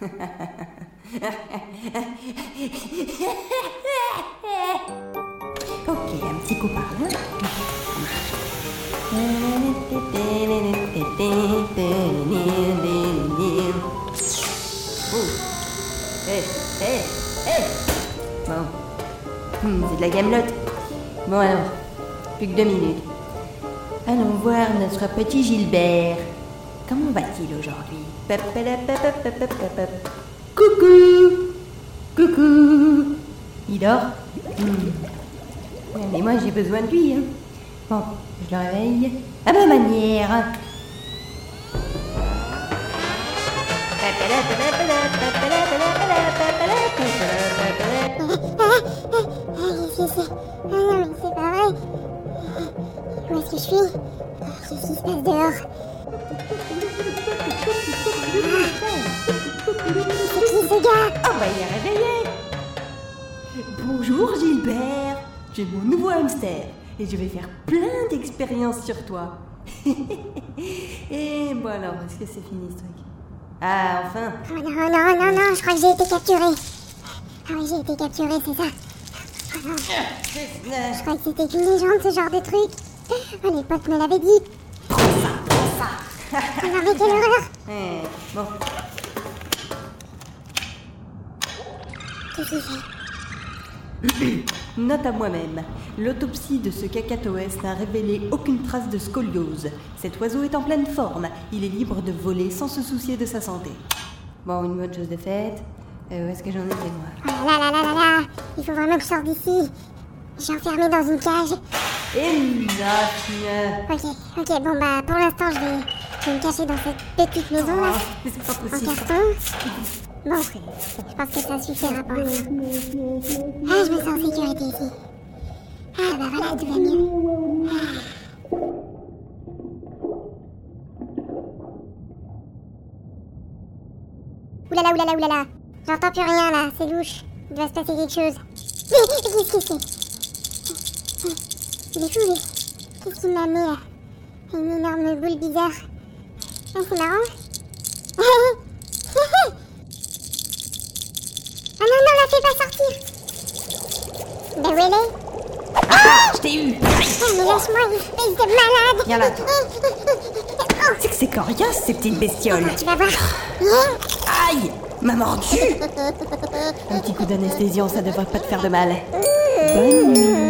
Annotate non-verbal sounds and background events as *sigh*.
*laughs* Ok, un petit coup par là. Oh. Bon. Hmm, c'est de la gamelote. Bon alors, plus que deux minutes. Allons voir notre petit Gilbert. Comment va-t-il aujourd'hui? Coucou Coucou Il dort? Hmm. Mais moi j'ai besoin de lui. Hein. Bon, je le réveille à ma manière. C'est, c'est... Ah non, mais c'est pas vrai. Où est-ce que je suis Qu'est-ce qui se passe dehors Ce gars Oh bah est réveillé Bonjour Gilbert J'ai mon nouveau hamster et je vais faire plein d'expériences sur toi. *laughs* et bon alors, est-ce que c'est fini ce truc? Ah enfin Oh non, non, non, non, je crois que j'ai été capturé. Ah oui, j'ai été capturé, c'est ça. Oh non, je croyais que c'était qu'une légende, ce genre de truc. Oh, les potes me l'avaient dit. Prends ça, prends ça Oh non, mais quelle horreur *laughs* Eh, Bon, note à moi-même. L'autopsie de ce cacatoès n'a révélé aucune trace de scoliose. Cet oiseau est en pleine forme. Il est libre de voler sans se soucier de sa santé. Bon, une bonne chose de faite. Euh, où est-ce que j'en étais moi? Oh là là là là là Il faut vraiment que je sorte d'ici. Je suis enfermée dans une cage. Enough Ok, ok, bon bah pour l'instant je vais, je vais me cacher dans cette petite maison là, Oh, pas en possible. carton. Bon, je pense que ça suffira pour l'instant. Ah, je me sens en sécurité ici. Ah bah voilà, tout va mieux. Oulala, oulala, oulala. J'entends plus rien là, c'est louche. Il doit se passer quelque chose. Mais qu'est-ce que c'est? Il est fou lui. Qu'est-ce qu'il m'a mis là? Une énorme boule bizarre. C'est *laughs* marrant. Ah non, non, la fais pas sortir. Ben où elle est? Ah, je t'ai eu Ah, mais lâche-moi, espèce de malade Viens là. Oh, C'est que c'est coriace, ces petites bestioles tu vas voir? Aïe M'a mordu Un petit coup d'anesthésion, ça devrait pas te faire de mal. Bonne nuit